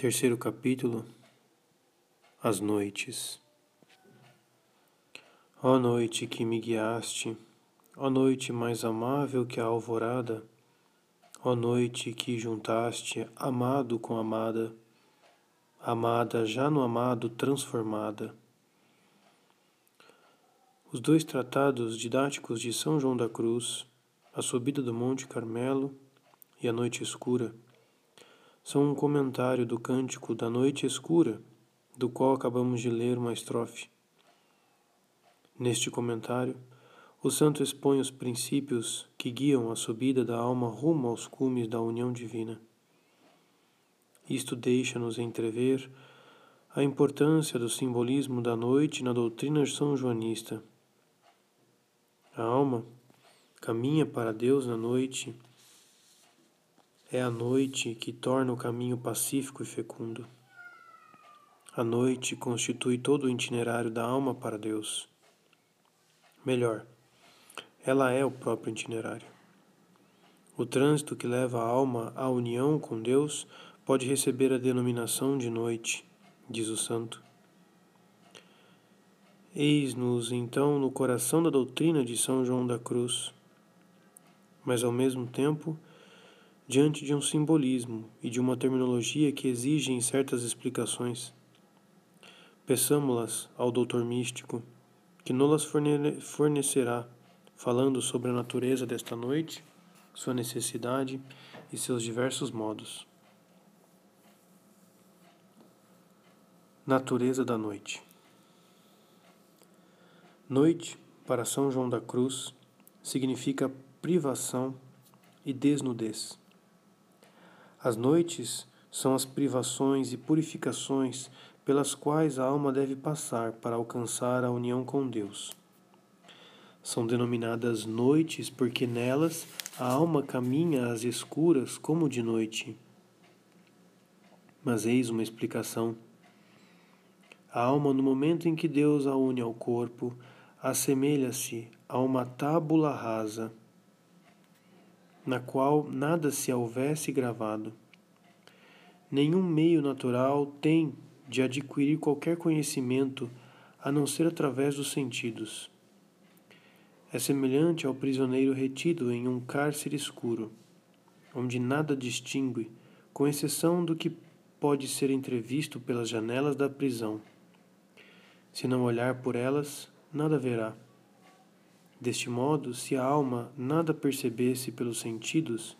Terceiro capítulo As Noites Ó noite que me guiaste, ó noite mais amável que a alvorada, ó noite que juntaste amado com amada, amada já no amado transformada. Os dois tratados didáticos de São João da Cruz, A Subida do Monte Carmelo e A Noite Escura, são um comentário do cântico da Noite Escura, do qual acabamos de ler uma estrofe. Neste comentário, o santo expõe os princípios que guiam a subida da alma rumo aos cumes da união divina. Isto deixa-nos entrever a importância do simbolismo da noite na doutrina são joanista. A alma caminha para Deus na noite é a noite que torna o caminho pacífico e fecundo. A noite constitui todo o itinerário da alma para Deus. Melhor, ela é o próprio itinerário. O trânsito que leva a alma à união com Deus pode receber a denominação de noite, diz o santo. Eis-nos então no coração da doutrina de São João da Cruz, mas ao mesmo tempo diante de um simbolismo e de uma terminologia que exigem certas explicações. Peçamo-las ao doutor místico, que nos fornecerá, falando sobre a natureza desta noite, sua necessidade e seus diversos modos. Natureza da noite. Noite, para São João da Cruz, significa privação e desnudez. As noites são as privações e purificações pelas quais a alma deve passar para alcançar a união com Deus. São denominadas noites porque nelas a alma caminha às escuras como de noite. Mas eis uma explicação. A alma, no momento em que Deus a une ao corpo, assemelha-se a uma tábula rasa na qual nada se houvesse gravado. Nenhum meio natural tem de adquirir qualquer conhecimento a não ser através dos sentidos. É semelhante ao prisioneiro retido em um cárcere escuro, onde nada distingue, com exceção do que pode ser entrevisto pelas janelas da prisão. Se não olhar por elas, nada verá. Deste modo, se a alma nada percebesse pelos sentidos,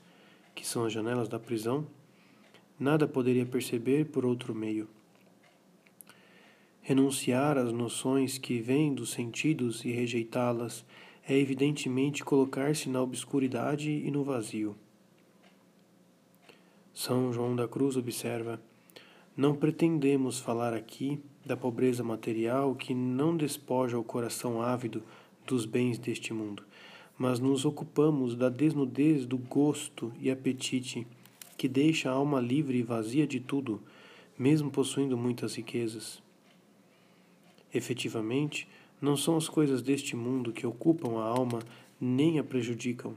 que são as janelas da prisão, nada poderia perceber por outro meio. Renunciar às noções que vêm dos sentidos e rejeitá-las é evidentemente colocar-se na obscuridade e no vazio. São João da Cruz observa: Não pretendemos falar aqui da pobreza material que não despoja o coração ávido dos bens deste mundo, mas nos ocupamos da desnudez do gosto e apetite que deixa a alma livre e vazia de tudo, mesmo possuindo muitas riquezas. Efetivamente, não são as coisas deste mundo que ocupam a alma nem a prejudicam,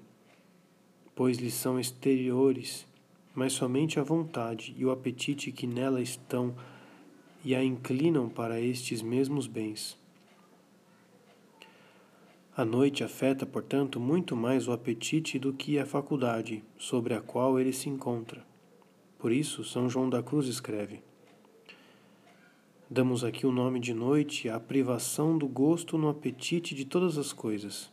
pois lhes são exteriores, mas somente a vontade e o apetite que nela estão e a inclinam para estes mesmos bens. A noite afeta, portanto, muito mais o apetite do que a faculdade sobre a qual ele se encontra. Por isso, São João da Cruz escreve: Damos aqui o nome de noite à privação do gosto no apetite de todas as coisas.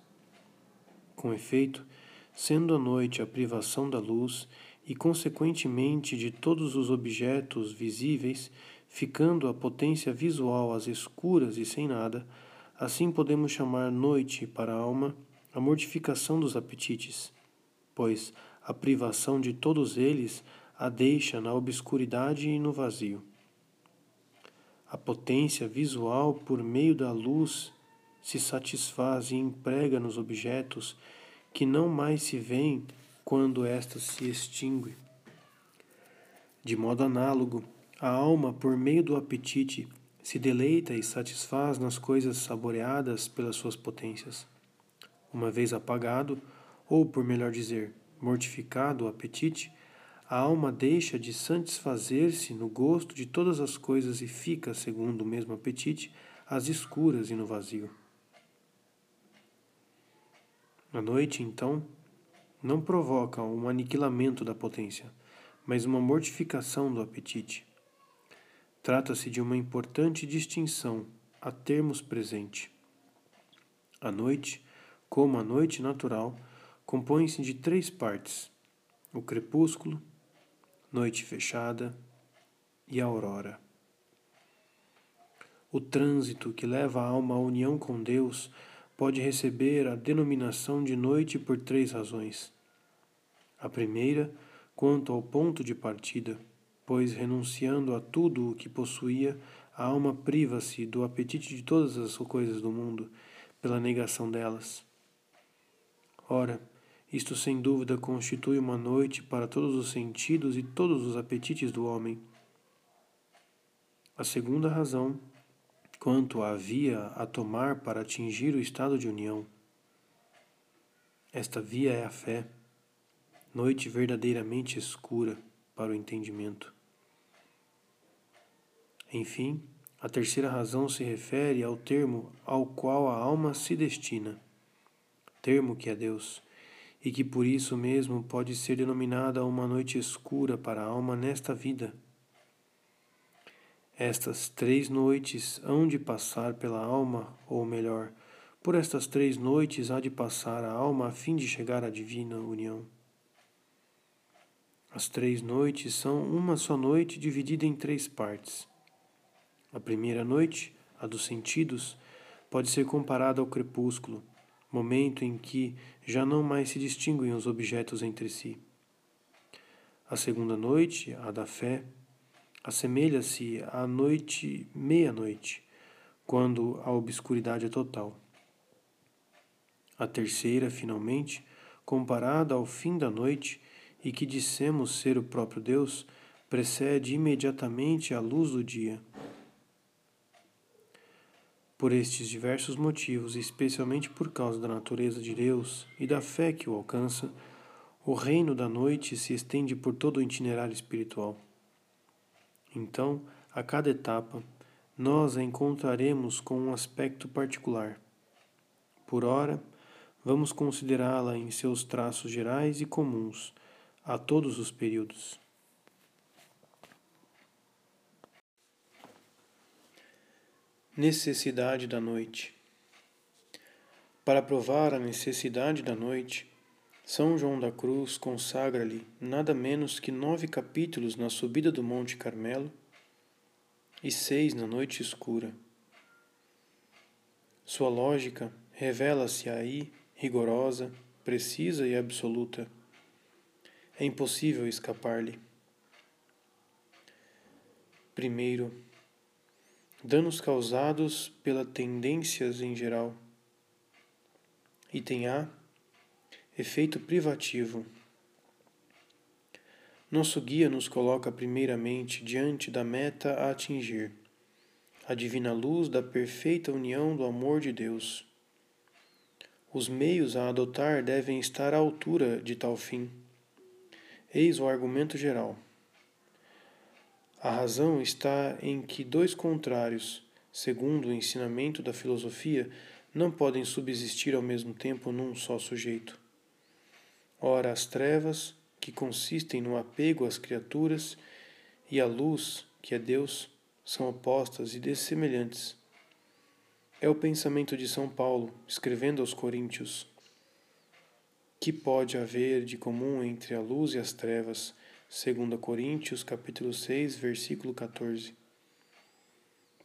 Com efeito, sendo a noite a privação da luz e, consequentemente, de todos os objetos visíveis, ficando a potência visual às escuras e sem nada, Assim podemos chamar noite para a alma a mortificação dos apetites, pois a privação de todos eles a deixa na obscuridade e no vazio. A potência visual por meio da luz se satisfaz e emprega nos objetos que não mais se veem quando esta se extingue. De modo análogo, a alma, por meio do apetite, se deleita e satisfaz nas coisas saboreadas pelas suas potências. Uma vez apagado, ou por melhor dizer, mortificado o apetite, a alma deixa de satisfazer-se no gosto de todas as coisas e fica, segundo o mesmo apetite, às escuras e no vazio. A noite, então, não provoca um aniquilamento da potência, mas uma mortificação do apetite. Trata-se de uma importante distinção a termos presente. A noite, como a noite natural, compõe-se de três partes: o crepúsculo, noite fechada e a aurora. O trânsito que leva a alma à união com Deus pode receber a denominação de noite por três razões. A primeira, quanto ao ponto de partida, pois renunciando a tudo o que possuía, a alma priva-se do apetite de todas as coisas do mundo, pela negação delas. Ora, isto sem dúvida constitui uma noite para todos os sentidos e todos os apetites do homem. A segunda razão, quanto à via a tomar para atingir o estado de união. Esta via é a fé, noite verdadeiramente escura para o entendimento. Enfim, a terceira razão se refere ao termo ao qual a alma se destina, termo que é Deus e que por isso mesmo pode ser denominada uma noite escura para a alma nesta vida. Estas três noites hão de passar pela alma, ou melhor, por estas três noites há de passar a alma a fim de chegar à divina união. As três noites são uma só noite dividida em três partes. A primeira noite, a dos sentidos, pode ser comparada ao crepúsculo, momento em que já não mais se distinguem os objetos entre si. A segunda noite, a da fé, assemelha-se à noite meia-noite, quando a obscuridade é total. A terceira, finalmente, comparada ao fim da noite e que dissemos ser o próprio Deus, precede imediatamente a luz do dia. Por estes diversos motivos, especialmente por causa da natureza de Deus e da fé que o alcança, o reino da noite se estende por todo o itinerário espiritual. Então, a cada etapa, nós a encontraremos com um aspecto particular. Por ora, vamos considerá-la em seus traços gerais e comuns a todos os períodos. Necessidade da noite. Para provar a necessidade da noite, São João da Cruz consagra-lhe nada menos que nove capítulos na subida do Monte Carmelo e seis na noite escura. Sua lógica revela-se aí rigorosa, precisa e absoluta. É impossível escapar-lhe. Primeiro, danos causados pela tendências em geral. Item A. Efeito privativo. Nosso guia nos coloca primeiramente diante da meta a atingir, a divina luz da perfeita união do amor de Deus. Os meios a adotar devem estar à altura de tal fim. Eis o argumento geral. A razão está em que dois contrários, segundo o ensinamento da filosofia, não podem subsistir ao mesmo tempo num só sujeito. Ora, as trevas, que consistem no apego às criaturas, e a luz, que é Deus, são opostas e dessemelhantes. É o pensamento de São Paulo, escrevendo aos Coríntios. Que pode haver de comum entre a luz e as trevas? 2 Coríntios capítulo 6, versículo 14.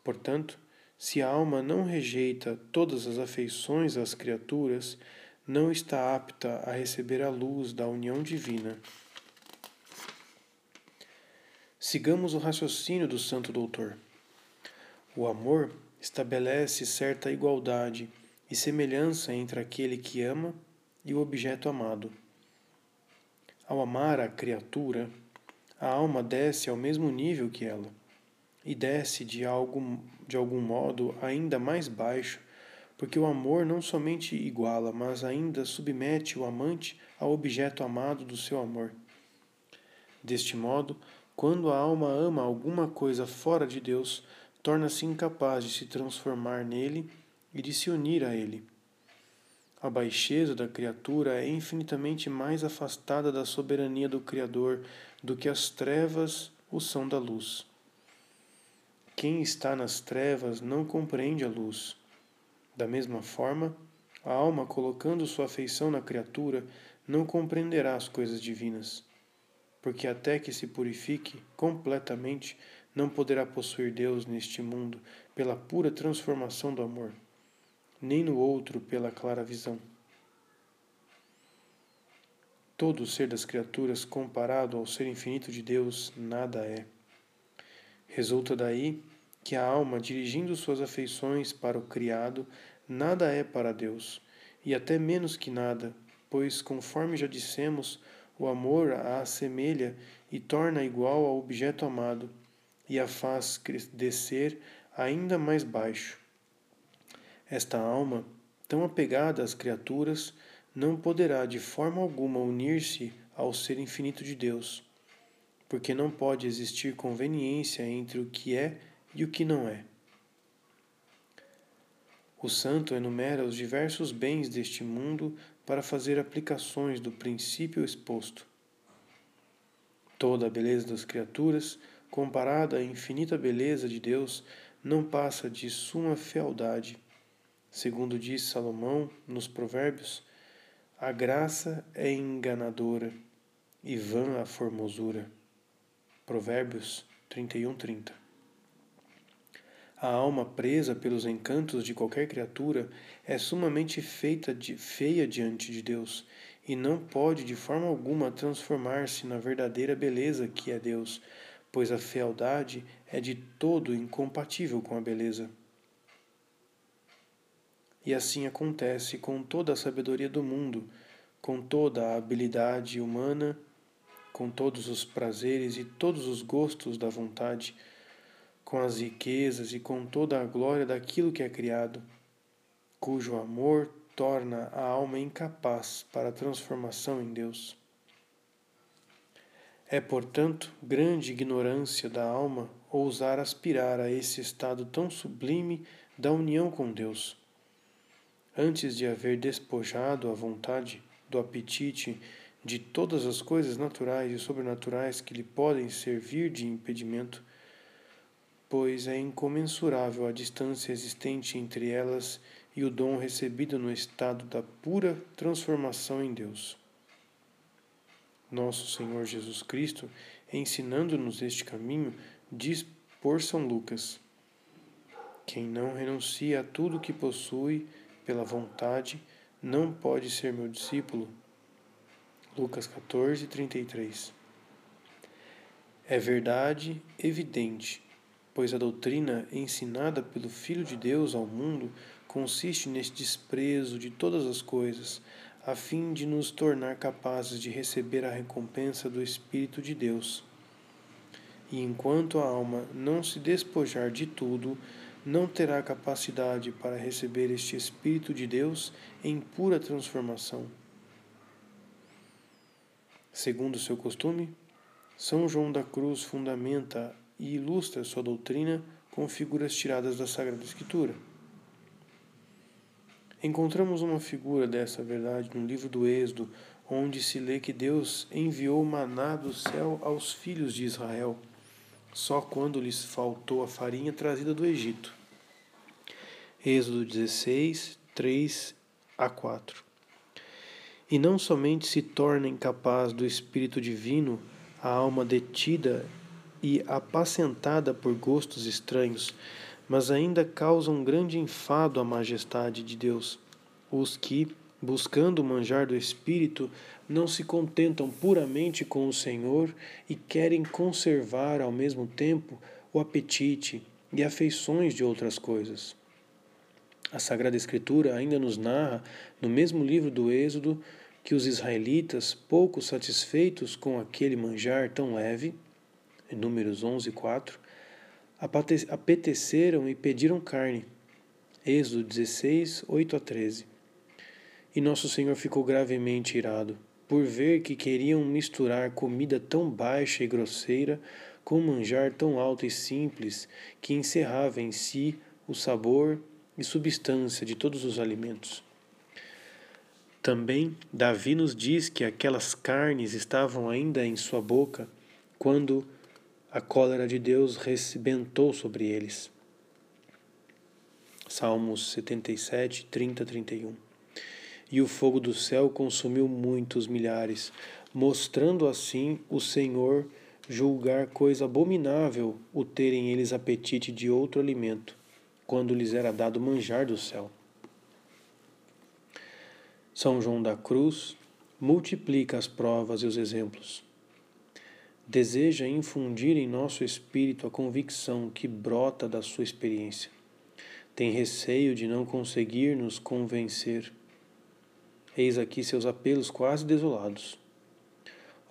Portanto, se a alma não rejeita todas as afeições às criaturas, não está apta a receber a luz da união divina. Sigamos o raciocínio do Santo Doutor. O amor estabelece certa igualdade e semelhança entre aquele que ama e o objeto amado. Ao amar a criatura, a alma desce ao mesmo nível que ela, e desce de algum, de algum modo ainda mais baixo, porque o amor não somente iguala, mas ainda submete o amante ao objeto amado do seu amor. Deste modo, quando a alma ama alguma coisa fora de Deus, torna-se incapaz de se transformar nele e de se unir a ele. A baixeza da criatura é infinitamente mais afastada da soberania do Criador do que as trevas o são da luz. Quem está nas trevas não compreende a luz. Da mesma forma, a alma, colocando sua afeição na criatura, não compreenderá as coisas divinas, porque até que se purifique completamente, não poderá possuir Deus neste mundo pela pura transformação do amor nem no outro pela clara visão. Todo ser das criaturas comparado ao ser infinito de Deus nada é. Resulta daí que a alma, dirigindo suas afeições para o criado, nada é para Deus, e até menos que nada, pois, conforme já dissemos, o amor a assemelha e torna igual ao objeto amado, e a faz descer ainda mais baixo esta alma, tão apegada às criaturas, não poderá de forma alguma unir-se ao ser infinito de Deus, porque não pode existir conveniência entre o que é e o que não é. O santo enumera os diversos bens deste mundo para fazer aplicações do princípio exposto. Toda a beleza das criaturas, comparada à infinita beleza de Deus, não passa de suma fealdade Segundo diz Salomão nos Provérbios, a graça é enganadora e vã a formosura. Provérbios 31, 30. A alma presa pelos encantos de qualquer criatura é sumamente feita de, feia diante de Deus e não pode de forma alguma transformar-se na verdadeira beleza que é Deus, pois a fealdade é de todo incompatível com a beleza. E assim acontece com toda a sabedoria do mundo, com toda a habilidade humana, com todos os prazeres e todos os gostos da vontade, com as riquezas e com toda a glória daquilo que é criado, cujo amor torna a alma incapaz para a transformação em Deus. É, portanto, grande ignorância da alma ousar aspirar a esse estado tão sublime da união com Deus antes de haver despojado a vontade do apetite de todas as coisas naturais e sobrenaturais que lhe podem servir de impedimento, pois é incomensurável a distância existente entre elas e o dom recebido no estado da pura transformação em Deus. Nosso Senhor Jesus Cristo, ensinando-nos este caminho, diz por São Lucas: Quem não renuncia a tudo que possui, pela vontade, não pode ser meu discípulo. Lucas 14, 33. É verdade evidente, pois a doutrina ensinada pelo Filho de Deus ao mundo consiste neste desprezo de todas as coisas, a fim de nos tornar capazes de receber a recompensa do Espírito de Deus. E enquanto a alma não se despojar de tudo, não terá capacidade para receber este Espírito de Deus em pura transformação. Segundo seu costume, São João da Cruz fundamenta e ilustra sua doutrina com figuras tiradas da Sagrada Escritura. Encontramos uma figura dessa verdade no livro do Êxodo, onde se lê que Deus enviou maná do céu aos filhos de Israel só quando lhes faltou a farinha trazida do Egito. Êxodo 16, 3 a 4. E não somente se torna incapaz do Espírito Divino a alma detida e apacentada por gostos estranhos, mas ainda causa um grande enfado à majestade de Deus, os que, buscando o manjar do Espírito, não se contentam puramente com o Senhor e querem conservar ao mesmo tempo o apetite e afeições de outras coisas. A Sagrada Escritura ainda nos narra, no mesmo livro do Êxodo, que os israelitas, pouco satisfeitos com aquele manjar tão leve, em Números 11, 4, apeteceram e pediram carne. Êxodo 16, 8 a 13 e nosso Senhor ficou gravemente irado. por ver que queriam misturar comida tão baixa e grosseira com manjar tão alto e simples que encerrava em si o sabor e substância de todos os alimentos. Também Davi nos diz que aquelas carnes estavam ainda em sua boca quando a cólera de Deus recibentou sobre eles. Salmos 77, 30, 31 e o fogo do céu consumiu muitos milhares, mostrando assim o Senhor julgar coisa abominável o terem eles apetite de outro alimento, quando lhes era dado manjar do céu. São João da Cruz multiplica as provas e os exemplos. Deseja infundir em nosso espírito a convicção que brota da sua experiência. Tem receio de não conseguir nos convencer Eis aqui seus apelos quase desolados.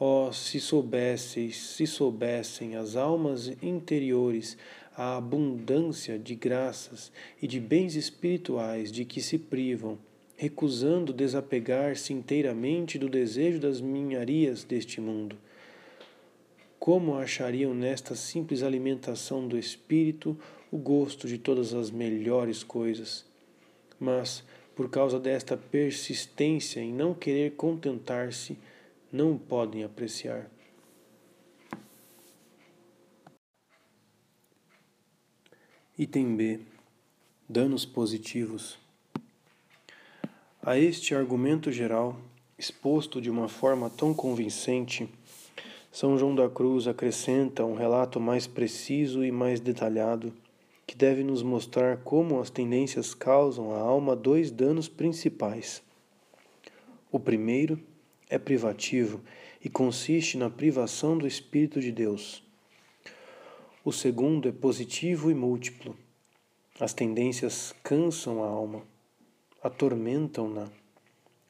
Oh, se soubesseis, se soubessem as almas interiores a abundância de graças e de bens espirituais de que se privam, recusando desapegar-se inteiramente do desejo das minharias deste mundo. Como achariam nesta simples alimentação do espírito o gosto de todas as melhores coisas? Mas, por causa desta persistência em não querer contentar-se, não podem apreciar. Item B. Danos positivos. A este argumento geral, exposto de uma forma tão convincente, São João da Cruz acrescenta um relato mais preciso e mais detalhado que deve nos mostrar como as tendências causam à alma dois danos principais. O primeiro é privativo e consiste na privação do Espírito de Deus. O segundo é positivo e múltiplo. As tendências cansam a alma, atormentam-na,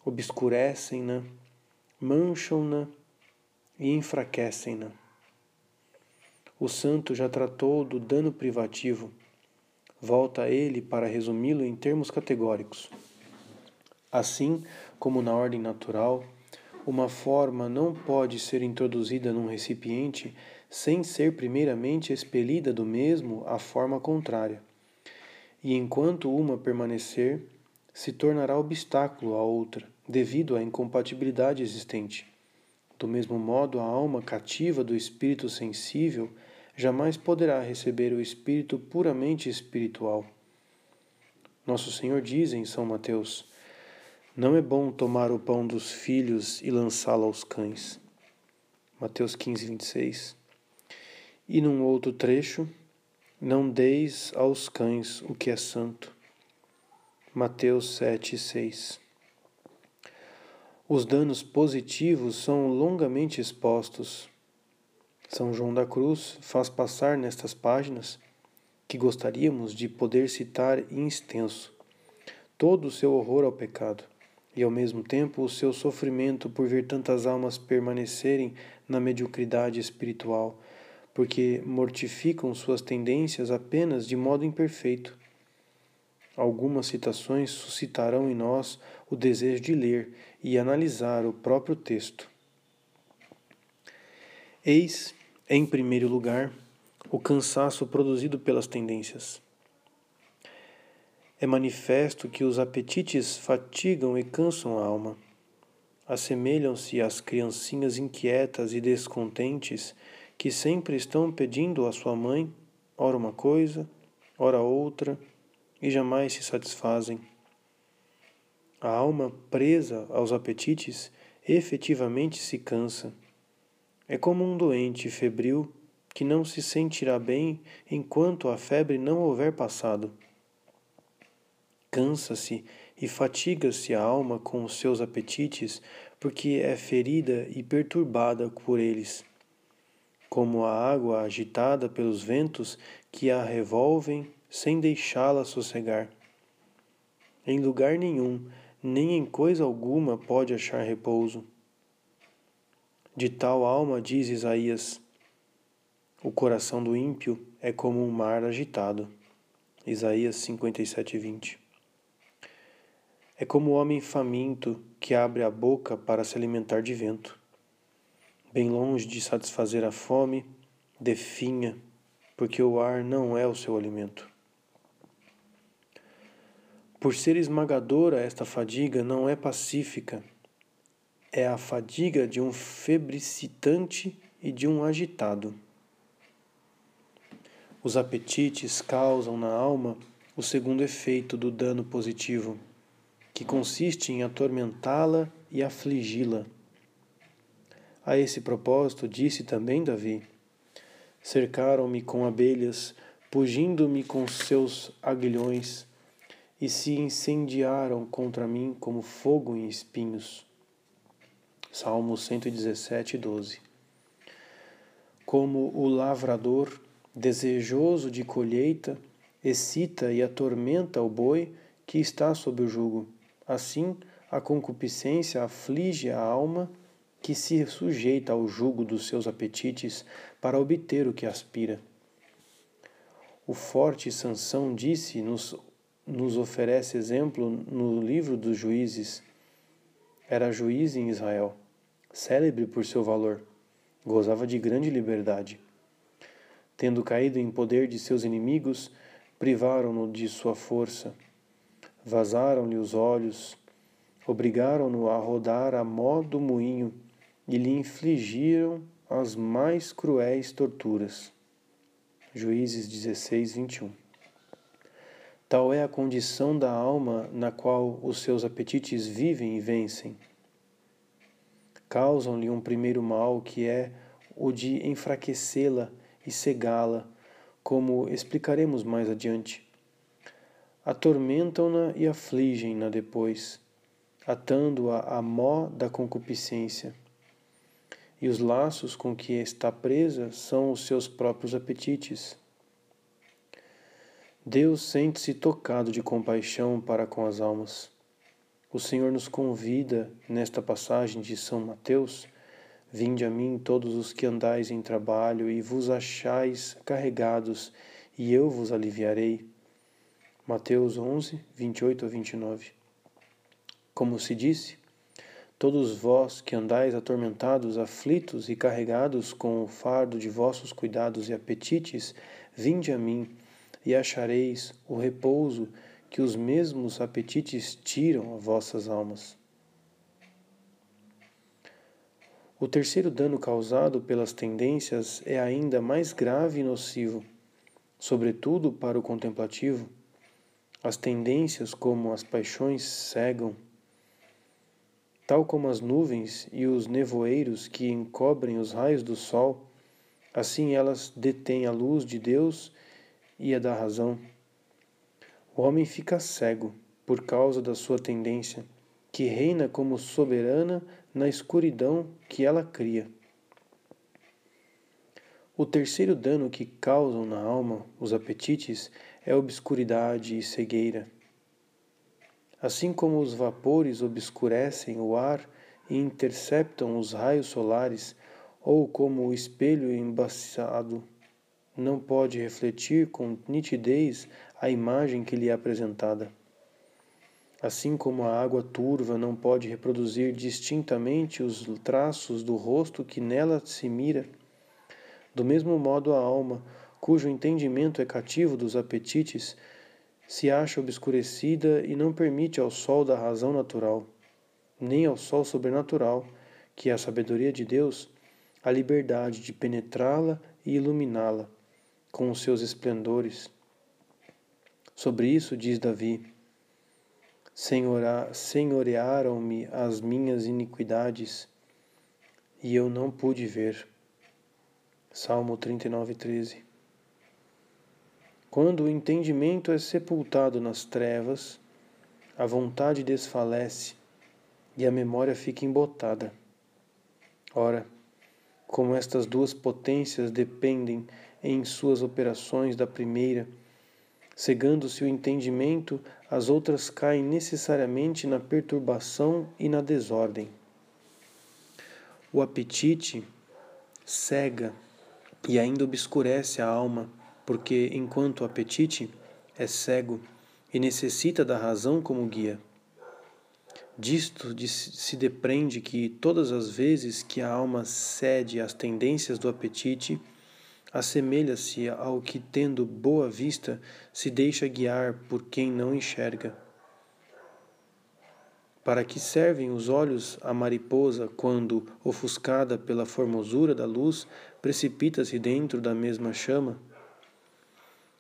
obscurecem-na, mancham-na e enfraquecem-na. O santo já tratou do dano privativo volta a ele para resumi-lo em termos categóricos. Assim como na ordem natural, uma forma não pode ser introduzida num recipiente sem ser primeiramente expelida do mesmo a forma contrária. E enquanto uma permanecer, se tornará obstáculo à outra, devido à incompatibilidade existente. Do mesmo modo, a alma cativa do espírito sensível jamais poderá receber o espírito puramente espiritual. Nosso Senhor diz em São Mateus: Não é bom tomar o pão dos filhos e lançá-lo aos cães. Mateus 15, 26. E num outro trecho, não deis aos cães o que é santo. Mateus 7, 6. Os danos positivos são longamente expostos são João da Cruz faz passar nestas páginas, que gostaríamos de poder citar em extenso, todo o seu horror ao pecado e ao mesmo tempo o seu sofrimento por ver tantas almas permanecerem na mediocridade espiritual, porque mortificam suas tendências apenas de modo imperfeito. Algumas citações suscitarão em nós o desejo de ler e analisar o próprio texto. Eis em primeiro lugar, o cansaço produzido pelas tendências. É manifesto que os apetites fatigam e cansam a alma. Assemelham-se às criancinhas inquietas e descontentes que sempre estão pedindo à sua mãe, ora uma coisa, ora outra, e jamais se satisfazem. A alma presa aos apetites efetivamente se cansa é como um doente febril que não se sentirá bem enquanto a febre não houver passado. Cansa-se e fatiga-se a alma com os seus apetites, porque é ferida e perturbada por eles. Como a água agitada pelos ventos que a revolvem sem deixá-la sossegar. Em lugar nenhum, nem em coisa alguma pode achar repouso. De tal alma, diz Isaías, o coração do ímpio é como um mar agitado. Isaías 57, 20. É como o homem faminto que abre a boca para se alimentar de vento. Bem longe de satisfazer a fome, definha, porque o ar não é o seu alimento. Por ser esmagadora, esta fadiga não é pacífica, é a fadiga de um febricitante e de um agitado. Os apetites causam na alma o segundo efeito do dano positivo, que consiste em atormentá-la e afligi-la. A esse propósito, disse também Davi: Cercaram-me com abelhas, pugindo-me com seus aguilhões, e se incendiaram contra mim como fogo em espinhos. Salmo 117, 12. Como o lavrador, desejoso de colheita, excita e atormenta o boi que está sob o jugo. Assim, a concupiscência aflige a alma que se sujeita ao jugo dos seus apetites para obter o que aspira. O forte Sansão disse, nos, nos oferece exemplo no livro dos juízes. Era juiz em Israel, célebre por seu valor, gozava de grande liberdade. Tendo caído em poder de seus inimigos, privaram-no de sua força, vazaram-lhe os olhos, obrigaram-no a rodar a mó do moinho e lhe infligiram as mais cruéis torturas. Juízes 16, 21. Tal é a condição da alma na qual os seus apetites vivem e vencem. Causam-lhe um primeiro mal que é o de enfraquecê-la e cegá-la, como explicaremos mais adiante. Atormentam-na e afligem-na depois, atando-a à mó da concupiscência. E os laços com que está presa são os seus próprios apetites. Deus sente-se tocado de compaixão para com as almas. O Senhor nos convida, nesta passagem de São Mateus, Vinde a mim todos os que andais em trabalho e vos achais carregados, e eu vos aliviarei. Mateus 11, 28 a 29. Como se disse, todos vós que andais atormentados, aflitos e carregados com o fardo de vossos cuidados e apetites, vinde a mim e achareis o repouso que os mesmos apetites tiram a vossas almas. O terceiro dano causado pelas tendências é ainda mais grave e nocivo, sobretudo para o contemplativo. As tendências, como as paixões, cegam. Tal como as nuvens e os nevoeiros que encobrem os raios do sol, assim elas detêm a luz de Deus e a da razão. O homem fica cego por causa da sua tendência, que reina como soberana na escuridão que ela cria. O terceiro dano que causam na alma os apetites é obscuridade e cegueira. Assim como os vapores obscurecem o ar e interceptam os raios solares, ou como o espelho embaçado não pode refletir com nitidez a imagem que lhe é apresentada. Assim como a água turva não pode reproduzir distintamente os traços do rosto que nela se mira, do mesmo modo a alma, cujo entendimento é cativo dos apetites, se acha obscurecida e não permite ao sol da razão natural, nem ao sol sobrenatural, que é a sabedoria de Deus, a liberdade de penetrá-la e iluminá-la com os seus esplendores. Sobre isso diz Davi: senhorearam-me as minhas iniquidades e eu não pude ver. Salmo 39, 13. Quando o entendimento é sepultado nas trevas, a vontade desfalece e a memória fica embotada. Ora, como estas duas potências dependem em suas operações da primeira, Cegando-se o entendimento, as outras caem necessariamente na perturbação e na desordem. O apetite cega e ainda obscurece a alma, porque enquanto o apetite é cego e necessita da razão como guia. Disto se depreende que todas as vezes que a alma cede às tendências do apetite, assemelha-se ao que, tendo boa vista, se deixa guiar por quem não enxerga. Para que servem os olhos à mariposa quando, ofuscada pela formosura da luz, precipita-se dentro da mesma chama?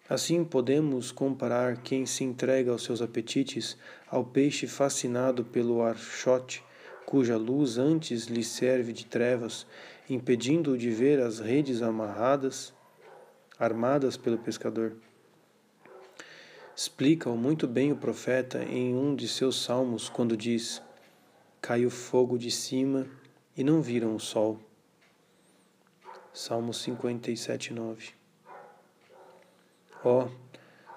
Assim podemos comparar quem se entrega aos seus apetites ao peixe fascinado pelo archote, cuja luz antes lhe serve de trevas, impedindo-o de ver as redes amarradas, armadas pelo pescador. Explica-o muito bem o profeta em um de seus salmos, quando diz: Caiu fogo de cima e não viram o sol. Salmo 57, 9. Ó, oh,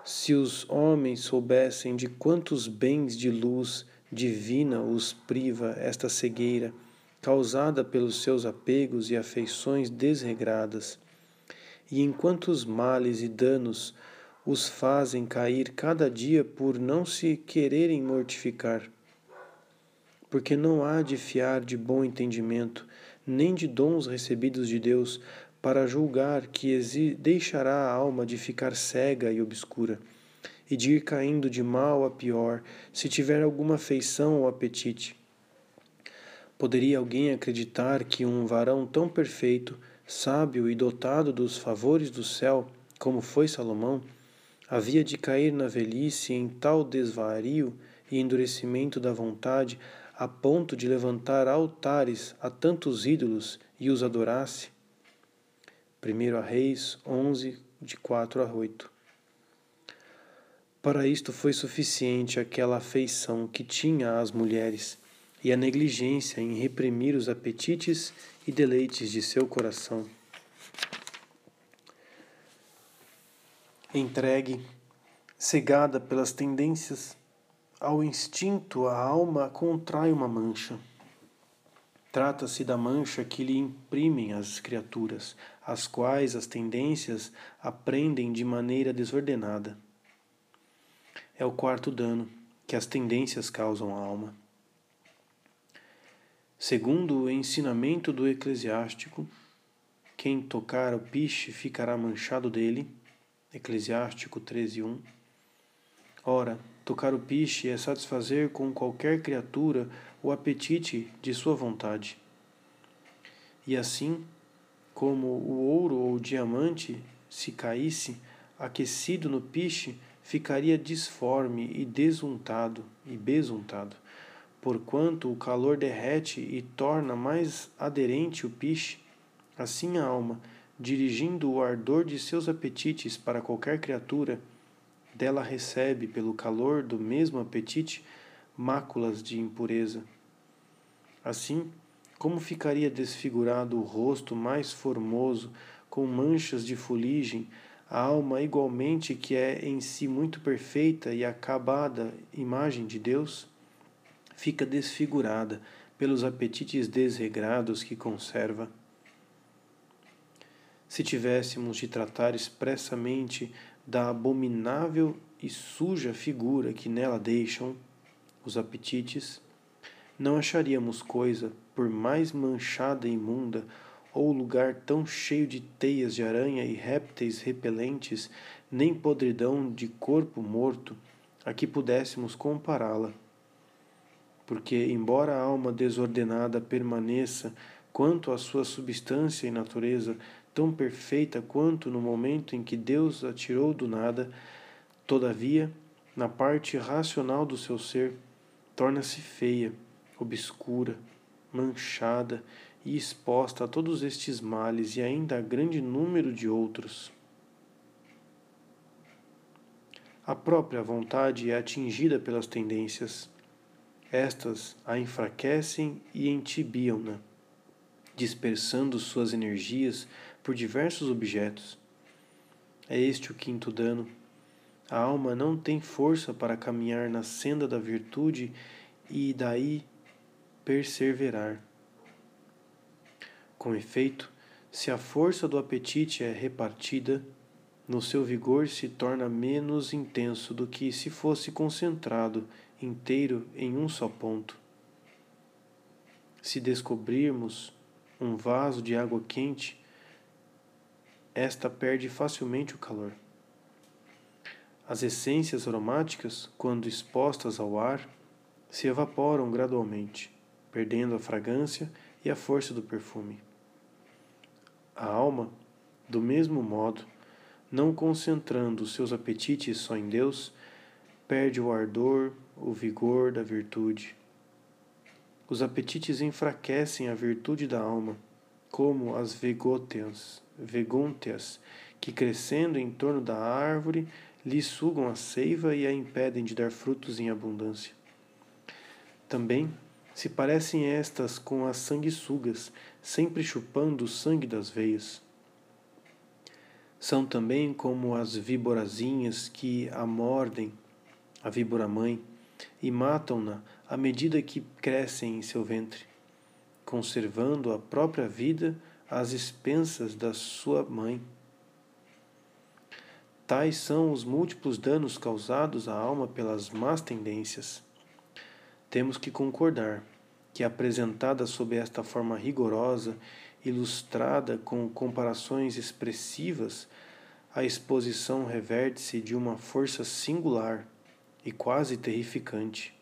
se os homens soubessem de quantos bens de luz divina os priva esta cegueira, causada pelos seus apegos e afeições desregradas, e em quantos males e danos os fazem cair cada dia por não se quererem mortificar. Porque não há de fiar de bom entendimento, nem de dons recebidos de Deus, para julgar que deixará a alma de ficar cega e obscura, e de ir caindo de mal a pior, se tiver alguma afeição ou apetite. Poderia alguém acreditar que um varão tão perfeito, sábio e dotado dos favores do céu, como foi Salomão, havia de cair na velhice em tal desvario e endurecimento da vontade a ponto de levantar altares a tantos ídolos e os adorasse? 1 Reis 11, de 4 a 8. Para isto foi suficiente aquela afeição que tinha às mulheres e a negligência em reprimir os apetites e deleites de seu coração. Entregue, cegada pelas tendências ao instinto, a alma contrai uma mancha. Trata-se da mancha que lhe imprimem as criaturas, as quais as tendências aprendem de maneira desordenada. É o quarto dano que as tendências causam à alma. Segundo o ensinamento do eclesiástico, quem tocar o piche ficará manchado dele Eclesiástico 13:1. Ora, tocar o piche é satisfazer com qualquer criatura o apetite de sua vontade. E assim, como o ouro ou o diamante, se caísse, aquecido no piche, ficaria disforme e desuntado e besuntado, porquanto o calor derrete e torna mais aderente o piche, assim a alma, dirigindo o ardor de seus apetites para qualquer criatura, dela recebe, pelo calor do mesmo apetite, máculas de impureza. Assim, como ficaria desfigurado o rosto mais formoso, com manchas de fuligem, a alma igualmente que é em si muito perfeita e acabada imagem de Deus, fica desfigurada pelos apetites desregrados que conserva. Se tivéssemos de tratar expressamente da abominável e suja figura que nela deixam os apetites, não acharíamos coisa, por mais manchada e imunda, ou lugar tão cheio de teias de aranha e répteis repelentes, nem podridão de corpo morto, a que pudéssemos compará-la. Porque, embora a alma desordenada permaneça quanto à sua substância e natureza, tão perfeita quanto no momento em que Deus a tirou do nada, todavia, na parte racional do seu ser, torna-se feia, obscura, manchada e exposta a todos estes males e ainda a grande número de outros. A própria vontade é atingida pelas tendências. Estas a enfraquecem e entibiam-na, dispersando suas energias por diversos objetos. É este o quinto dano. A alma não tem força para caminhar na senda da virtude e daí perseverar. Com efeito, se a força do apetite é repartida, no seu vigor se torna menos intenso do que se fosse concentrado inteiro em um só ponto. se descobrirmos um vaso de água quente, esta perde facilmente o calor. As essências aromáticas, quando expostas ao ar, se evaporam gradualmente, perdendo a fragrância e a força do perfume. A alma, do mesmo modo, não concentrando seus apetites só em Deus, perde o ardor, o vigor da virtude. Os apetites enfraquecem a virtude da alma, como as vegônteas, vegônteas que crescendo em torno da árvore lhe sugam a seiva e a impedem de dar frutos em abundância. Também se parecem estas com as sanguessugas, sempre chupando o sangue das veias. São também como as víborazinhas que a mordem, a víbora-mãe, e matam-na à medida que crescem em seu ventre, conservando a própria vida às expensas da sua mãe. Tais são os múltiplos danos causados à alma pelas más tendências. Temos que concordar que, apresentada sob esta forma rigorosa, ilustrada com comparações expressivas, a exposição reverte-se de uma força singular e quase terrificante.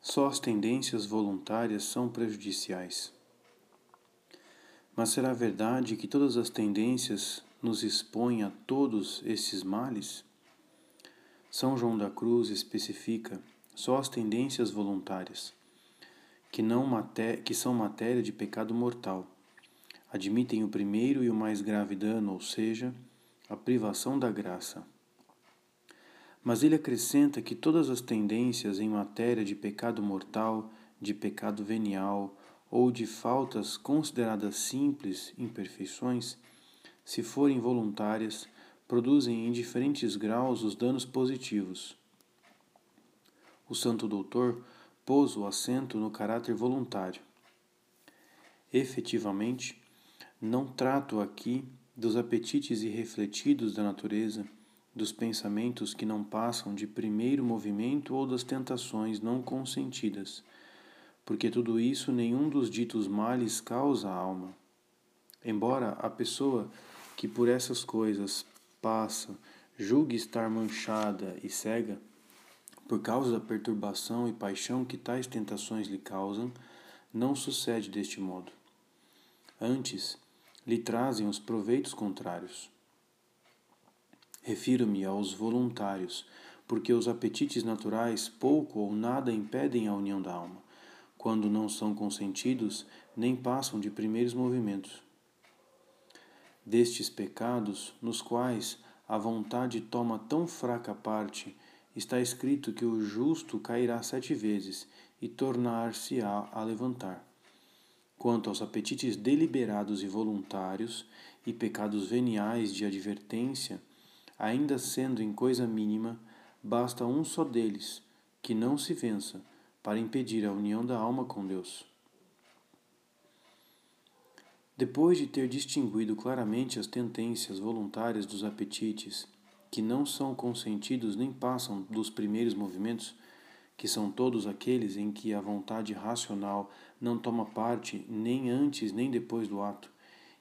Só as tendências voluntárias são prejudiciais. Mas será verdade que todas as tendências nos expõem a todos esses males? São João da Cruz especifica só as tendências voluntárias, que, não que são matéria de pecado mortal, admitem o primeiro e o mais grave dano, ou seja, a privação da graça. Mas ele acrescenta que todas as tendências em matéria de pecado mortal, de pecado venial ou de faltas consideradas simples imperfeições, se forem voluntárias, produzem em diferentes graus os danos positivos. O Santo Doutor pôs o acento no caráter voluntário. Efetivamente, não trato aqui dos apetites irrefletidos da natureza dos pensamentos que não passam de primeiro movimento ou das tentações não consentidas, porque tudo isso nenhum dos ditos males causa à alma. Embora a pessoa que por essas coisas passa julgue estar manchada e cega, por causa da perturbação e paixão que tais tentações lhe causam, não sucede deste modo. Antes, lhe trazem os proveitos contrários. Refiro-me aos voluntários, porque os apetites naturais pouco ou nada impedem a união da alma, quando não são consentidos nem passam de primeiros movimentos. Destes pecados, nos quais a vontade toma tão fraca parte, está escrito que o justo cairá sete vezes e tornar-se-á a levantar. Quanto aos apetites deliberados e voluntários e pecados veniais de advertência, ainda sendo em coisa mínima, basta um só deles, que não se vença, para impedir a união da alma com Deus. Depois de ter distinguido claramente as tendências voluntárias dos apetites, que não são consentidos nem passam dos primeiros movimentos, que são todos aqueles em que a vontade racional não toma parte nem antes nem depois do ato,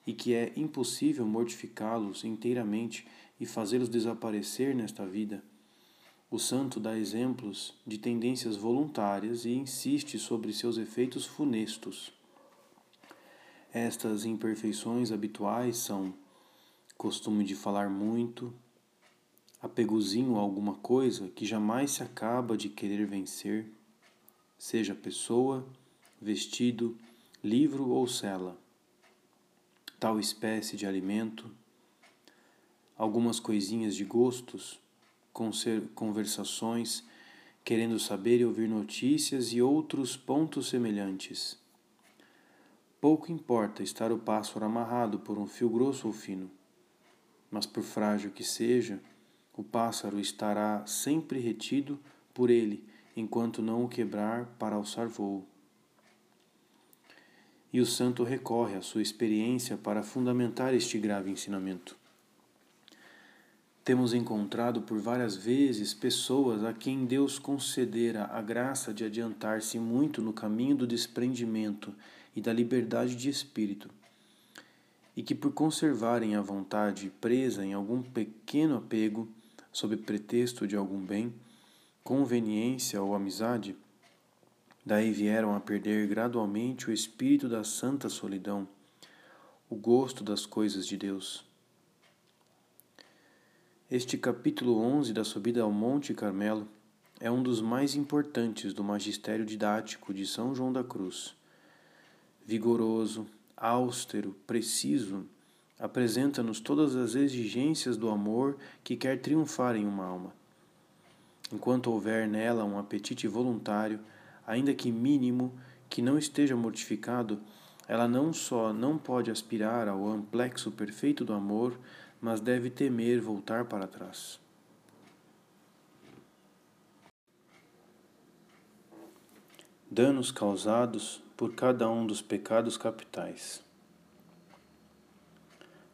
e que é impossível mortificá-los inteiramente e fazê-los desaparecer nesta vida. O santo dá exemplos de tendências voluntárias e insiste sobre seus efeitos funestos. Estas imperfeições habituais são costume de falar muito, apegozinho a alguma coisa que jamais se acaba de querer vencer, seja pessoa, vestido, livro ou cela, tal espécie de alimento, algumas coisinhas de gostos, conversações, querendo saber e ouvir notícias e outros pontos semelhantes. Pouco importa estar o pássaro amarrado por um fio grosso ou fino, mas por frágil que seja, o pássaro estará sempre retido por ele enquanto não o quebrar para alçar voo. E o santo recorre à sua experiência para fundamentar este grave ensinamento. Temos encontrado por várias vezes pessoas a quem Deus concedera a graça de adiantar-se muito no caminho do desprendimento e da liberdade de espírito, e que, por conservarem a vontade presa em algum pequeno apego, sob pretexto de algum bem, conveniência ou amizade, daí vieram a perder gradualmente o espírito da santa solidão, o gosto das coisas de Deus. Este capítulo 11 da Subida ao Monte Carmelo é um dos mais importantes do magistério didático de São João da Cruz. Vigoroso, austero, preciso, apresenta-nos todas as exigências do amor que quer triunfar em uma alma. Enquanto houver nela um apetite voluntário, ainda que mínimo, que não esteja mortificado, ela não só não pode aspirar ao amplexo perfeito do amor, mas deve temer voltar para trás. Danos causados por cada um dos pecados capitais.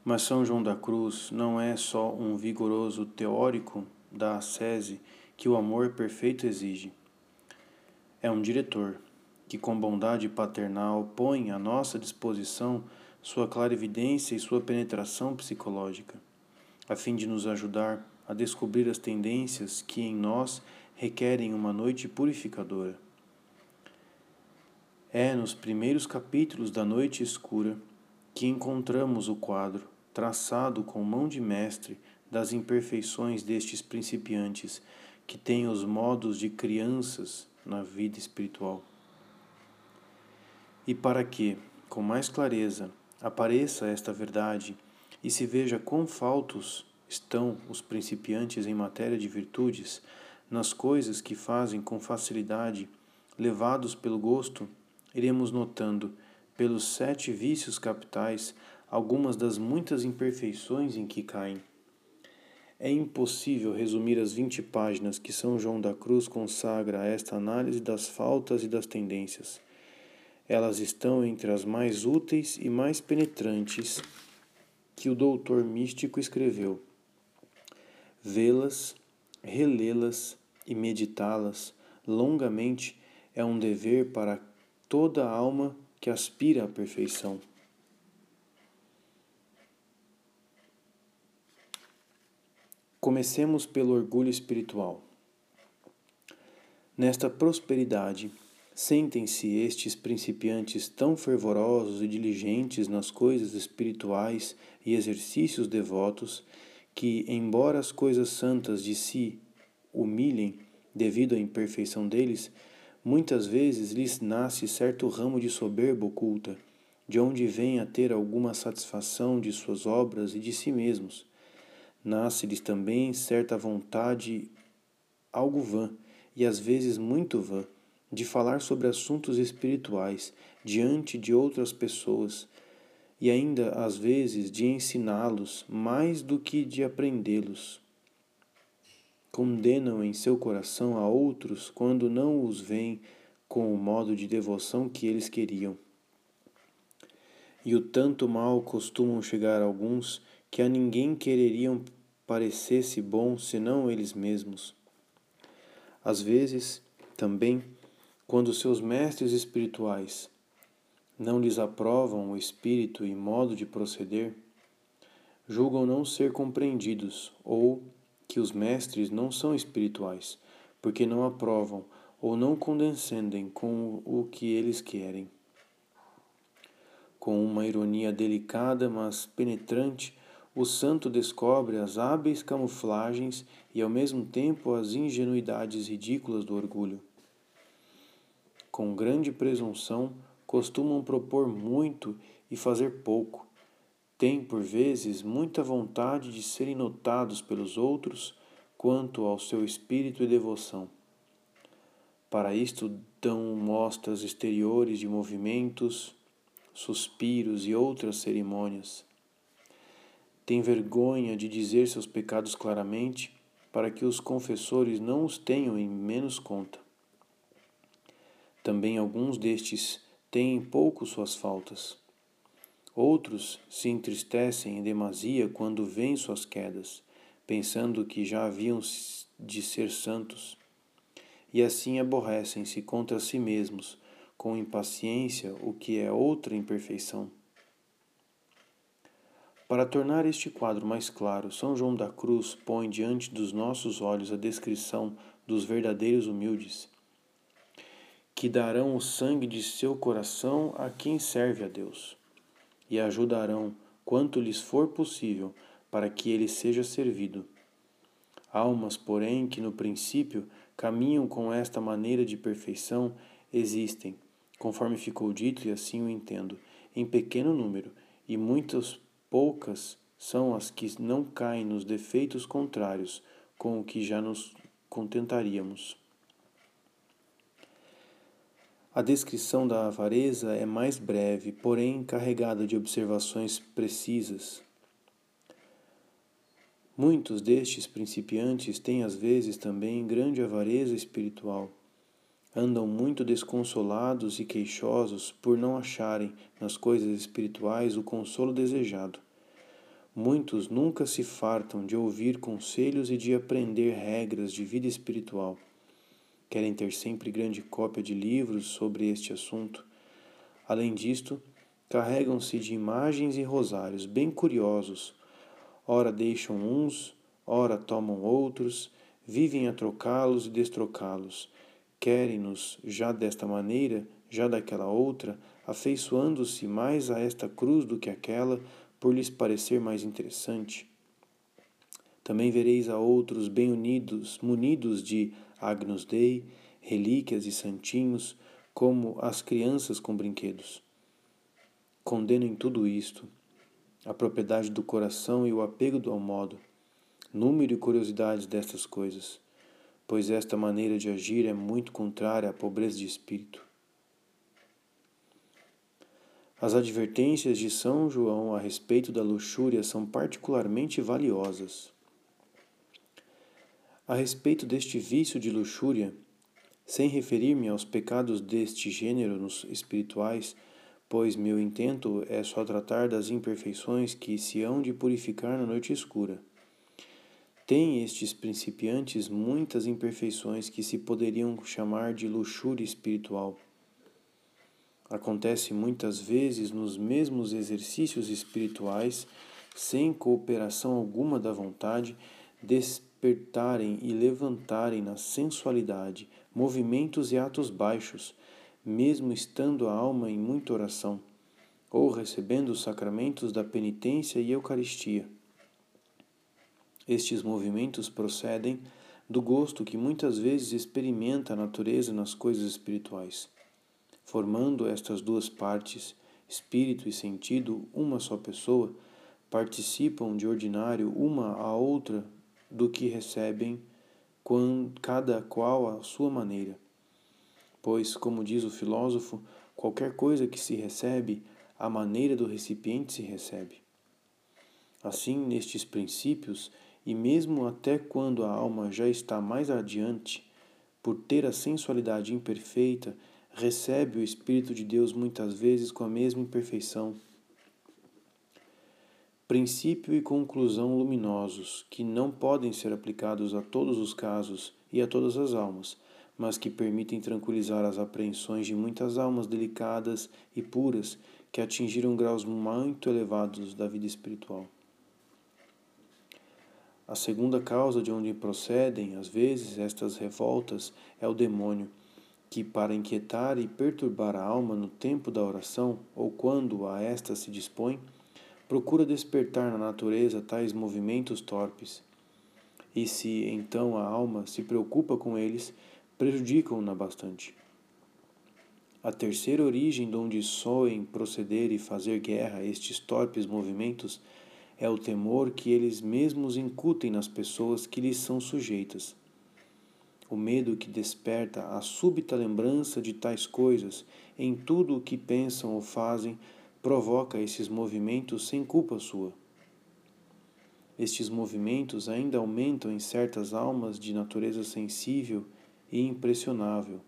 Mas São João da Cruz não é só um vigoroso teórico da ascese que o amor perfeito exige. É um diretor que, com bondade paternal, põe à nossa disposição sua clarividência e sua penetração psicológica, a fim de nos ajudar a descobrir as tendências que em nós requerem uma noite purificadora. É nos primeiros capítulos da Noite Escura que encontramos o quadro, traçado com mão de mestre, das imperfeições destes principiantes que têm os modos de crianças na vida espiritual. E para que, com mais clareza, apareça esta verdade e se veja quão faltos estão os principiantes em matéria de virtudes nas coisas que fazem com facilidade, levados pelo gosto, iremos notando, pelos sete vícios capitais, algumas das muitas imperfeições em que caem. É impossível resumir as vinte páginas que São João da Cruz consagra a esta análise das faltas e das tendências. Elas estão entre as mais úteis e mais penetrantes que o doutor místico escreveu. Vê-las, relê-las e meditá-las longamente é um dever para toda alma que aspira à perfeição. Comecemos pelo orgulho espiritual. Nesta prosperidade, Sentem-se estes principiantes tão fervorosos e diligentes nas coisas espirituais e exercícios devotos que, embora as coisas santas de si humilhem devido à imperfeição deles, muitas vezes lhes nasce certo ramo de soberba oculta, de onde vem a ter alguma satisfação de suas obras e de si mesmos. Nasce-lhes também certa vontade algo vã, e às vezes muito vã, de falar sobre assuntos espirituais diante de outras pessoas e ainda às vezes de ensiná-los mais do que de aprendê-los. Condenam em seu coração a outros quando não os veem com o modo de devoção que eles queriam. E o tanto mal costumam chegar alguns que a ninguém quereriam parecesse bom senão eles mesmos. Às vezes, também, quando seus mestres espirituais não lhes aprovam o espírito e modo de proceder, julgam não ser compreendidos ou que os mestres não são espirituais, porque não aprovam ou não condescendem com o que eles querem. Com uma ironia delicada, mas penetrante, o santo descobre as hábeis camuflagens e ao mesmo tempo as ingenuidades ridículas do orgulho com grande presunção, costumam propor muito e fazer pouco. Têm, por vezes, muita vontade de serem notados pelos outros quanto ao seu espírito e devoção. Para isto dão mostras exteriores de movimentos, suspiros e outras cerimônias. Têm vergonha de dizer seus pecados claramente, para que os confessores não os tenham em menos conta. Também alguns destes têm pouco suas faltas. Outros se entristecem em demasia quando veem suas quedas, pensando que já haviam de ser santos, e assim aborrecem-se contra si mesmos, com impaciência, o que é outra imperfeição. Para tornar este quadro mais claro, São João da Cruz põe diante dos nossos olhos a descrição dos verdadeiros humildes, que darão o sangue de seu coração a quem serve a Deus, e ajudarão, quanto lhes for possível, para que ele seja servido. Almas, porém, que no princípio caminham com esta maneira de perfeição, existem, conforme ficou dito e assim o entendo, em pequeno número, e muitas poucas são as que não caem nos defeitos contrários com o que já nos contentaríamos. A descrição da avareza é mais breve, porém carregada de observações precisas. Muitos destes principiantes têm às vezes também grande avareza espiritual. Andam muito desconsolados e queixosos por não acharem nas coisas espirituais o consolo desejado. Muitos nunca se fartam de ouvir conselhos e de aprender regras de vida espiritual. Querem ter sempre grande cópia de livros sobre este assunto. Além disto, carregam-se de imagens e rosários bem curiosos ora deixam uns, ora tomam outros, vivem a trocá-los e destrocá-los. Querem-nos já desta maneira, já daquela outra, afeiçoando-se mais a esta cruz do que aquela, por lhes parecer mais interessante. Também vereis a outros bem unidos, munidos de Agnus Dei, relíquias e santinhos, como as crianças com brinquedos. Condenem tudo isto, a propriedade do coração e o apego ao modo, número e curiosidades destas coisas, pois esta maneira de agir é muito contrária à pobreza de espírito. As advertências de São João a respeito da luxúria são particularmente valiosas. A respeito deste vício de luxúria, sem referir-me aos pecados deste gênero nos espirituais, pois meu intento é só tratar das imperfeições que se hão de purificar na noite escura. Tem estes principiantes muitas imperfeições que se poderiam chamar de luxúria espiritual. Acontece muitas vezes nos mesmos exercícios espirituais, sem cooperação alguma da vontade, despertarem e levantarem na sensualidade movimentos e atos baixos, mesmo estando a alma em muita oração, ou recebendo os sacramentos da penitência e Eucaristia. Estes movimentos procedem do gosto que muitas vezes experimenta a natureza nas coisas espirituais, formando estas duas partes, espírito e sentido, uma só pessoa, participam de ordinário uma a outra do que recebem, cada qual à sua maneira pois, como diz o filósofo, qualquer coisa que se recebe, a maneira do recipiente se recebe. Assim, nestes princípios, e mesmo até quando a alma já está mais adiante, por ter a sensualidade imperfeita, recebe o Espírito de Deus muitas vezes com a mesma imperfeição. Princípio e conclusão luminosos, que não podem ser aplicados a todos os casos e a todas as almas, mas que permitem tranquilizar as apreensões de muitas almas delicadas e puras que atingiram graus muito elevados da vida espiritual. A segunda causa de onde procedem, às vezes, estas revoltas é o demônio, que, para inquietar e perturbar a alma no tempo da oração ou quando a esta se dispõe, procura despertar na natureza tais movimentos torpes. E se então a alma se preocupa com eles, prejudicam-na bastante. A terceira origem de onde soem proceder e fazer guerra estes torpes movimentos é o temor que eles mesmos incutem nas pessoas que lhes são sujeitas. O medo que desperta a súbita lembrança de tais coisas em tudo o que pensam ou fazem provoca esses movimentos sem culpa sua. Estes movimentos ainda aumentam em certas almas de natureza sensível e impressionável.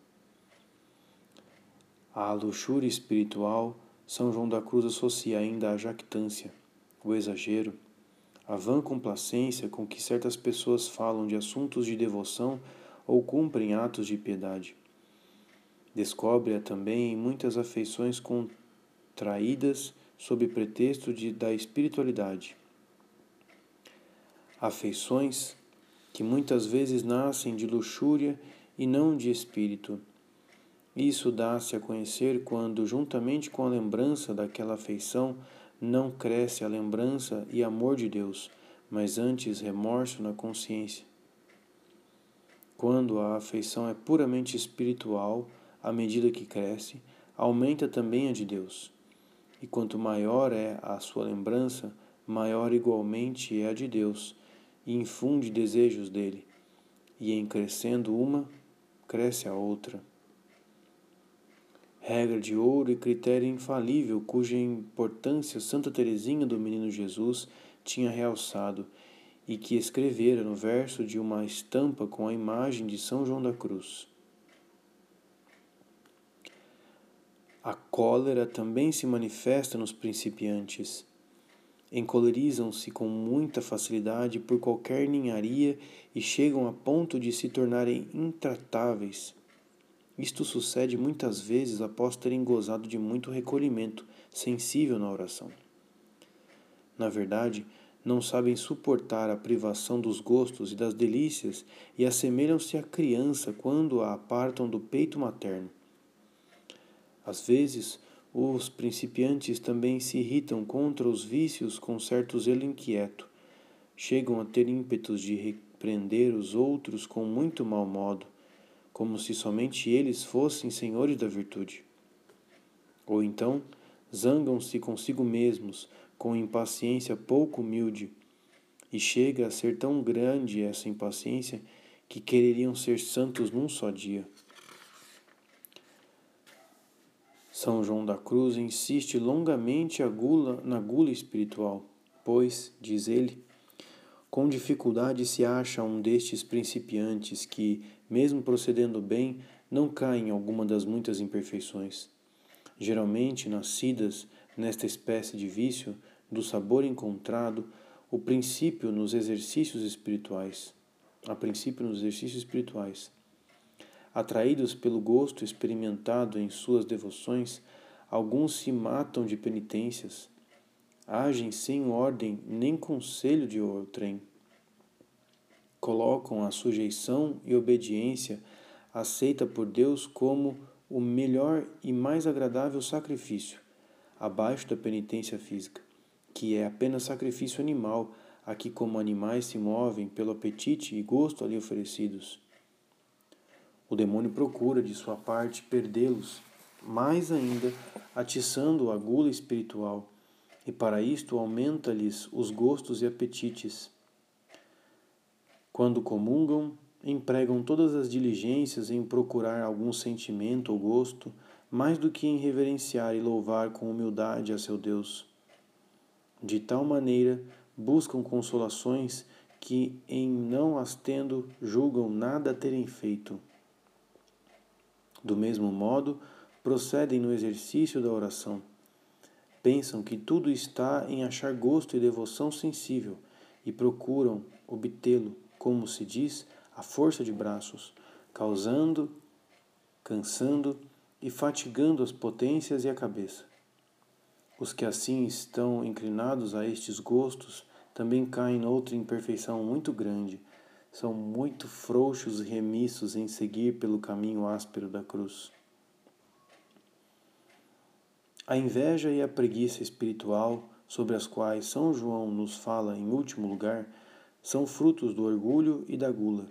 À luxúria espiritual, São João da Cruz associa ainda a jactância, o exagero, a vã complacência com que certas pessoas falam de assuntos de devoção ou cumprem atos de piedade. Descobre-a também em muitas afeições contraídas sob pretexto de, da espiritualidade. Afeições que muitas vezes nascem de luxúria e não de espírito. Isso dá-se a conhecer quando, juntamente com a lembrança daquela afeição, não cresce a lembrança e amor de Deus, mas antes remorso na consciência. Quando a afeição é puramente espiritual, à medida que cresce, aumenta também a de Deus. E quanto maior é a sua lembrança, maior igualmente é a de Deus, e infunde desejos dele. E em crescendo uma, cresce a outra regra de ouro e critério infalível cuja importância Santa Teresinha do Menino Jesus tinha realçado e que escrevera no verso de uma estampa com a imagem de São João da Cruz. A cólera também se manifesta nos principiantes. Encolerizam-se com muita facilidade por qualquer ninharia e chegam a ponto de se tornarem intratáveis. Isto sucede muitas vezes após terem gozado de muito recolhimento sensível na oração. Na verdade, não sabem suportar a privação dos gostos e das delícias e assemelham-se à criança quando a apartam do peito materno. Às vezes, os principiantes também se irritam contra os vícios com certo zelo inquieto, chegam a ter ímpetos de repreender os outros com muito mau modo como se somente eles fossem senhores da virtude. Ou então, zangam-se consigo mesmos com impaciência pouco humilde, e chega a ser tão grande essa impaciência que quereriam ser santos num só dia. São João da Cruz insiste longamente gula, na gula espiritual, pois, diz ele, com dificuldade se acha um destes principiantes que, mesmo procedendo bem, não cai em alguma das muitas imperfeições. Geralmente nascidas nesta espécie de vício, do sabor encontrado, o princípio nos exercícios espirituais. A princípio nos exercícios espirituais. Atraídos pelo gosto experimentado em suas devoções, alguns se matam de penitências, agem sem ordem nem conselho de outrem. Colocam a sujeição e obediência aceita por Deus como o melhor e mais agradável sacrifício, abaixo da penitência física, que é apenas sacrifício animal, a que como animais se movem pelo apetite e gosto ali oferecidos. O demônio procura, de sua parte, perdê-los, mais ainda atiçando a gula espiritual e para isto aumenta-lhes os gostos e apetites. Quando comungam, empregam todas as diligências em procurar algum sentimento ou gosto, mais do que em reverenciar e louvar com humildade a seu Deus. De tal maneira, buscam consolações que, em não as tendo, julgam nada terem feito. Do mesmo modo, procedem no exercício da oração Pensam que tudo está em achar gosto e devoção sensível e procuram obtê-lo, como se diz, à força de braços, causando, cansando e fatigando as potências e a cabeça. Os que assim estão inclinados a estes gostos também caem noutra imperfeição muito grande, são muito frouxos e remissos em seguir pelo caminho áspero da cruz. A inveja e a preguiça espiritual, sobre as quais São João nos fala em último lugar, são frutos do orgulho e da gula.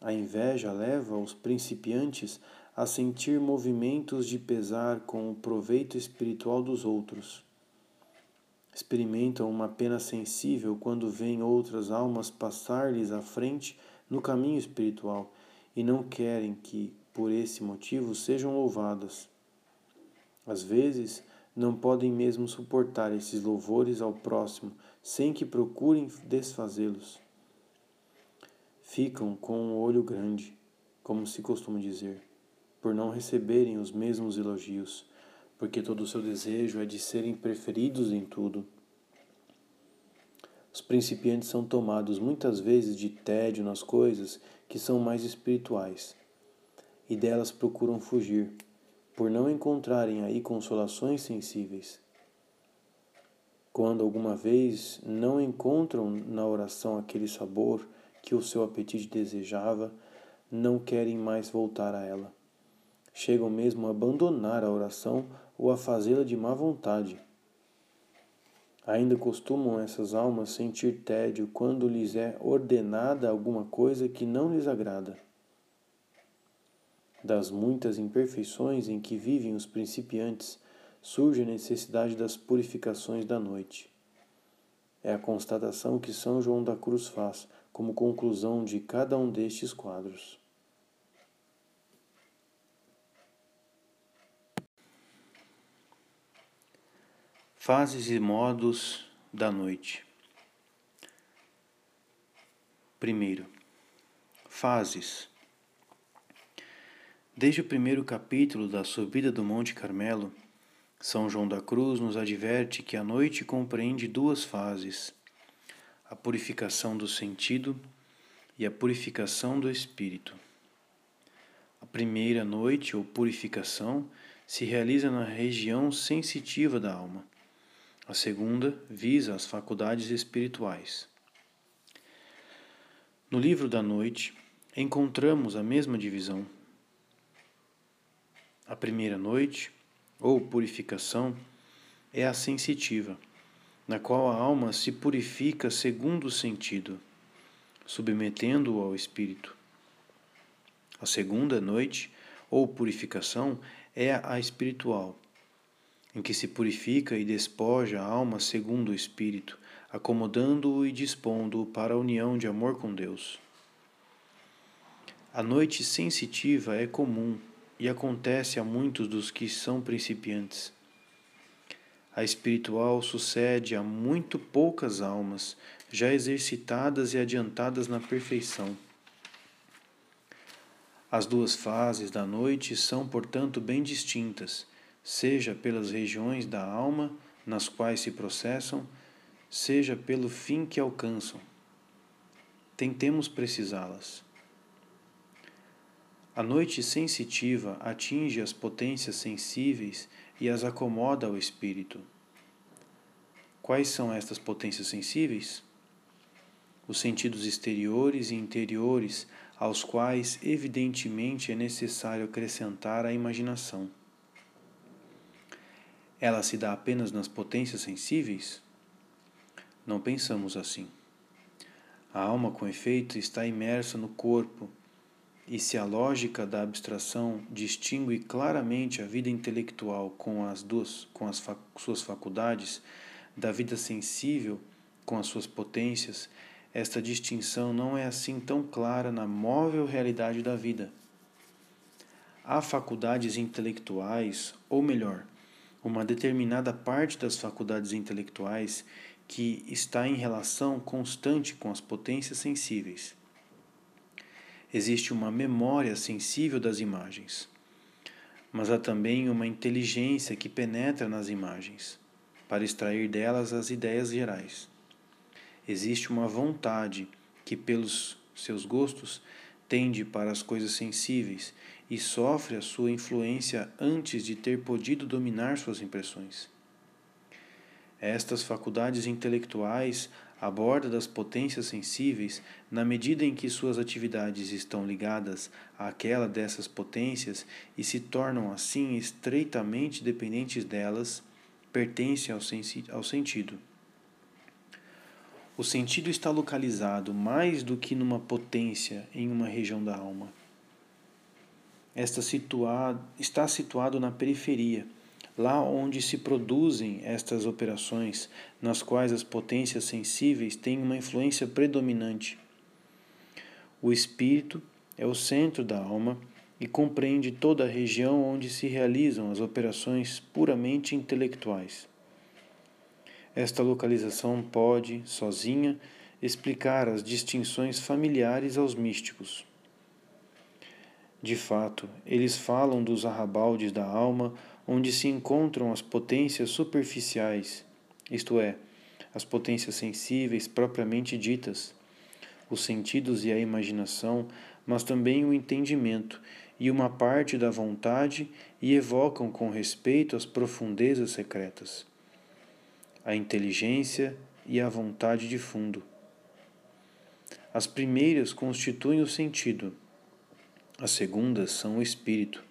A inveja leva os principiantes a sentir movimentos de pesar com o proveito espiritual dos outros. Experimentam uma pena sensível quando veem outras almas passar-lhes à frente no caminho espiritual e não querem que, por esse motivo, sejam louvadas. Às vezes, não podem mesmo suportar esses louvores ao próximo sem que procurem desfazê-los. Ficam com o um olho grande, como se costuma dizer, por não receberem os mesmos elogios, porque todo o seu desejo é de serem preferidos em tudo. Os principiantes são tomados muitas vezes de tédio nas coisas que são mais espirituais e delas procuram fugir, por não encontrarem aí consolações sensíveis. Quando alguma vez não encontram na oração aquele sabor que o seu apetite desejava, não querem mais voltar a ela. Chegam mesmo a abandonar a oração ou a fazê-la de má vontade. Ainda costumam essas almas sentir tédio quando lhes é ordenada alguma coisa que não lhes agrada. Das muitas imperfeições em que vivem os principiantes, surge a necessidade das purificações da noite. É a constatação que São João da Cruz faz como conclusão de cada um destes quadros. Fases e modos da noite. Primeiro, fases. Desde o primeiro capítulo da Subida do Monte Carmelo, São João da Cruz nos adverte que a noite compreende duas fases: a purificação do sentido e a purificação do espírito. A primeira noite, ou purificação, se realiza na região sensitiva da alma a segunda visa as faculdades espirituais. No livro da noite, encontramos a mesma divisão. A primeira noite, ou purificação, é a sensitiva, na qual a alma se purifica segundo o sentido, submetendo-o ao espírito. A segunda noite, ou purificação, é a espiritual, em que se purifica e despoja a alma segundo o Espírito, acomodando-o e dispondo-o para a união de amor com Deus. A noite sensitiva é comum e acontece a muitos dos que são principiantes. A espiritual sucede a muito poucas almas, já exercitadas e adiantadas na perfeição. As duas fases da noite são, portanto, bem distintas seja pelas regiões da alma nas quais se processam, seja pelo fim que alcançam. Tentemos precisá-las. A noite sensitiva atinge as potências sensíveis e as acomoda ao espírito. Quais são estas potências sensíveis? Os sentidos exteriores e interiores, aos quais evidentemente é necessário acrescentar a imaginação. Ela se dá apenas nas potências sensíveis? Não pensamos assim. A alma, com efeito, está imersa no corpo, e se a lógica da abstração distingue claramente a vida intelectual com as duas, com as suas faculdades, da vida sensível com as suas potências, esta distinção não é assim tão clara na móvel realidade da vida. Há faculdades intelectuais, ou melhor, uma determinada parte das faculdades intelectuais que está em relação constante com as potências sensíveis. Existe uma memória sensível das imagens, mas há também uma inteligência que penetra nas imagens, para extrair delas as ideias gerais. Existe uma vontade que, pelos seus gostos, tende para as coisas sensíveis e sofre a sua influência antes de ter podido dominar suas impressões. Estas faculdades intelectuais aborda das potências sensíveis na medida em que suas atividades estão ligadas àquela dessas potências e se tornam assim estreitamente dependentes delas, pertencem ao, ao sentido. O sentido está localizado mais do que numa potência em uma região da alma esta situado, está situado na periferia, lá onde se produzem estas operações, nas quais as potências sensíveis têm uma influência predominante. O espírito é o centro da alma e compreende toda a região onde se realizam as operações puramente intelectuais. Esta localização pode, sozinha, explicar as distinções familiares aos místicos. De fato, eles falam dos arrabaldes da alma onde se encontram as potências superficiais, isto é, as potências sensíveis propriamente ditas, os sentidos e a imaginação, mas também o entendimento e uma parte da vontade e evocam com respeito as profundezas secretas, a inteligência e a vontade de fundo. As primeiras constituem o sentido, as segundas são o espírito.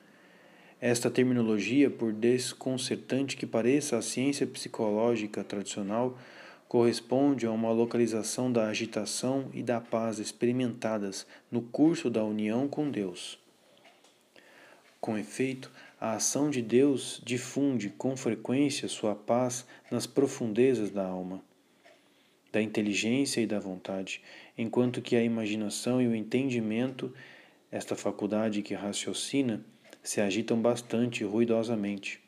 Esta terminologia, por desconcertante que pareça a ciência psicológica tradicional, corresponde a uma localização da agitação e da paz experimentadas no curso da união com Deus. Com efeito, a ação de Deus difunde com frequência sua paz nas profundezas da alma, da inteligência e da vontade, enquanto que a imaginação e o entendimento, esta faculdade que raciocina, se agitam bastante ruidosamente.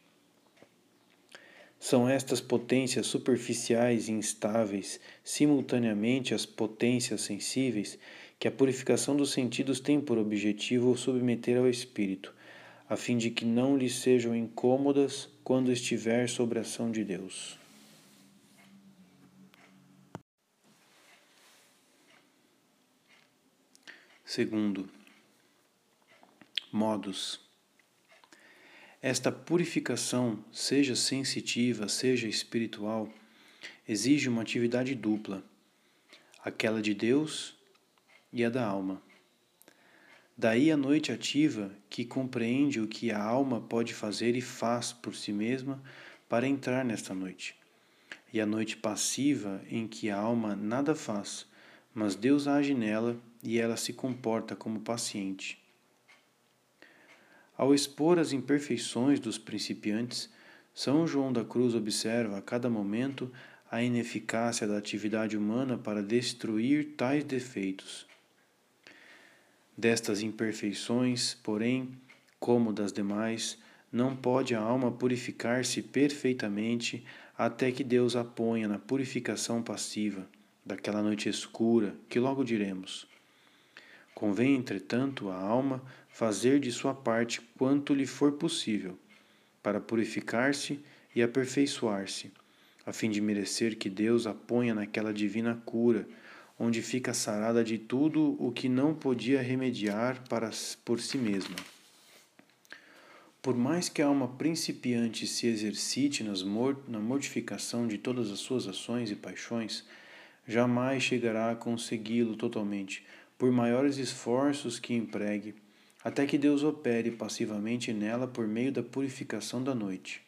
São estas potências superficiais e instáveis, simultaneamente as potências sensíveis, que a purificação dos sentidos tem por objetivo submeter ao espírito, a fim de que não lhe sejam incômodas quando estiver sob a ação de Deus. Segundo, modos. Esta purificação, seja sensitiva, seja espiritual, exige uma atividade dupla, aquela de Deus e a da alma. Daí a noite ativa, que compreende o que a alma pode fazer e faz por si mesma para entrar nesta noite, e a noite passiva, em que a alma nada faz, mas Deus age nela e ela se comporta como paciente. Ao expor as imperfeições dos principiantes, São João da Cruz observa a cada momento a ineficácia da atividade humana para destruir tais defeitos. Destas imperfeições, porém, como das demais, não pode a alma purificar-se perfeitamente até que Deus a ponha na purificação passiva daquela noite escura que logo diremos. Convém, entretanto, a alma fazer de sua parte quanto lhe for possível, para purificar-se e aperfeiçoar-se, a fim de merecer que Deus a ponha naquela divina cura, onde fica sarada de tudo o que não podia remediar para, por si mesma. Por mais que a alma principiante se exercite nas mor na mortificação de todas as suas ações e paixões, jamais chegará a consegui-lo totalmente, por maiores esforços que empregue, até que Deus opere passivamente nela por meio da purificação da noite.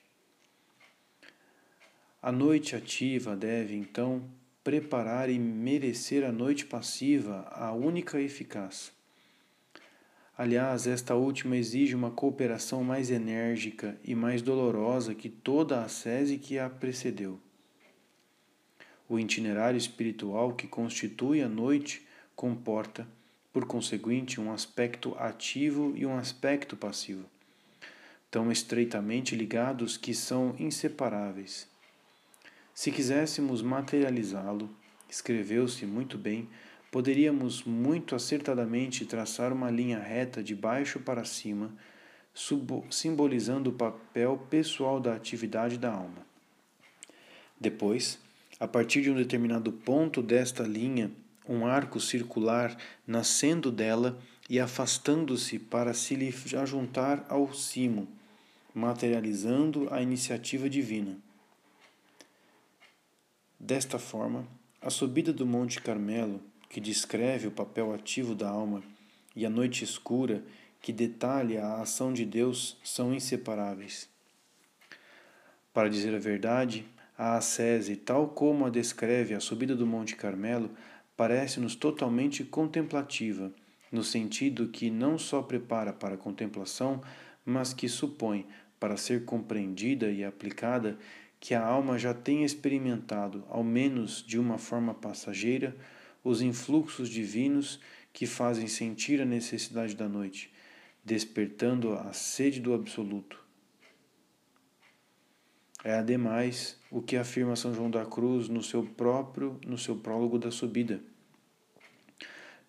A noite ativa deve, então, preparar e merecer a noite passiva, a única eficaz. Aliás, esta última exige uma cooperação mais enérgica e mais dolorosa que toda a sese que a precedeu. O itinerário espiritual que constitui a noite comporta, por conseguinte, um aspecto ativo e um aspecto passivo, tão estreitamente ligados que são inseparáveis. Se quiséssemos materializá-lo, escreveu-se muito bem, poderíamos muito acertadamente traçar uma linha reta de baixo para cima, simbolizando o papel pessoal da atividade da alma. Depois, a partir de um determinado ponto desta linha, um arco circular nascendo dela e afastando-se para se lhe ajuntar ao cimo, materializando a iniciativa divina. Desta forma, a subida do Monte Carmelo, que descreve o papel ativo da alma, e a noite escura, que detalha a ação de Deus, são inseparáveis. Para dizer a verdade, a ascese, tal como a descreve a subida do Monte Carmelo, parece-nos totalmente contemplativa, no sentido que não só prepara para a contemplação, mas que supõe, para ser compreendida e aplicada, que a alma já tenha experimentado, ao menos de uma forma passageira, os influxos divinos que fazem sentir a necessidade da noite, despertando a sede do absoluto. É ademais o que afirma São João da Cruz no seu próprio, no seu prólogo da subida.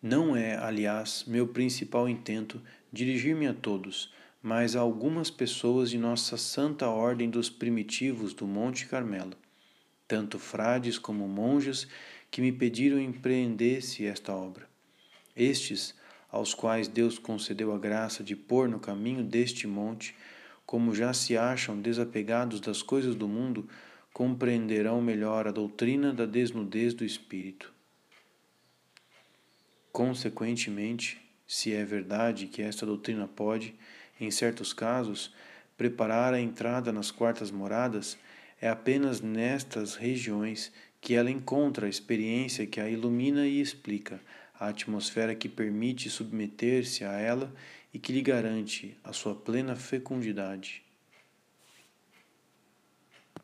Não é, aliás, meu principal intento dirigir-me a todos, mas a algumas pessoas de nossa santa ordem dos primitivos do Monte Carmelo. tanto frades como monjas que me pediram empreendesse esta obra. Estes, aos quais Deus concedeu a graça de pôr no caminho deste monte, como já se acham desapegados das coisas do mundo, compreenderão melhor a doutrina da desnudez do espírito. Consequentemente, se é verdade que esta doutrina pode, em certos casos, preparar a entrada nas quartas moradas, é apenas nestas regiões que ela encontra a experiência que a ilumina e explica, a atmosfera que permite submeter-se a ela e que lhe garante a sua plena fecundidade.